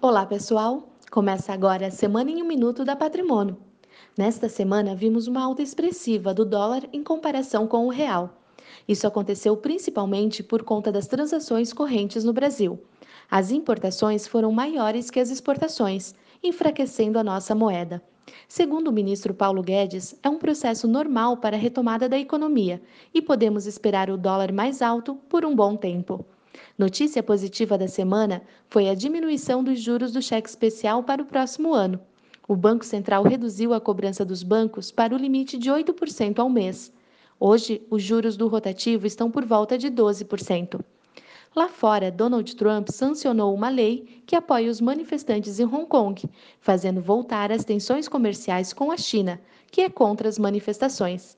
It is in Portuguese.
Olá, pessoal! Começa agora a Semana em um Minuto da Patrimônio. Nesta semana, vimos uma alta expressiva do dólar em comparação com o real. Isso aconteceu principalmente por conta das transações correntes no Brasil. As importações foram maiores que as exportações, enfraquecendo a nossa moeda. Segundo o ministro Paulo Guedes, é um processo normal para a retomada da economia e podemos esperar o dólar mais alto por um bom tempo. Notícia positiva da semana foi a diminuição dos juros do cheque especial para o próximo ano. O Banco Central reduziu a cobrança dos bancos para o limite de 8% ao mês. Hoje, os juros do rotativo estão por volta de 12%. Lá fora, Donald Trump sancionou uma lei que apoia os manifestantes em Hong Kong, fazendo voltar as tensões comerciais com a China, que é contra as manifestações.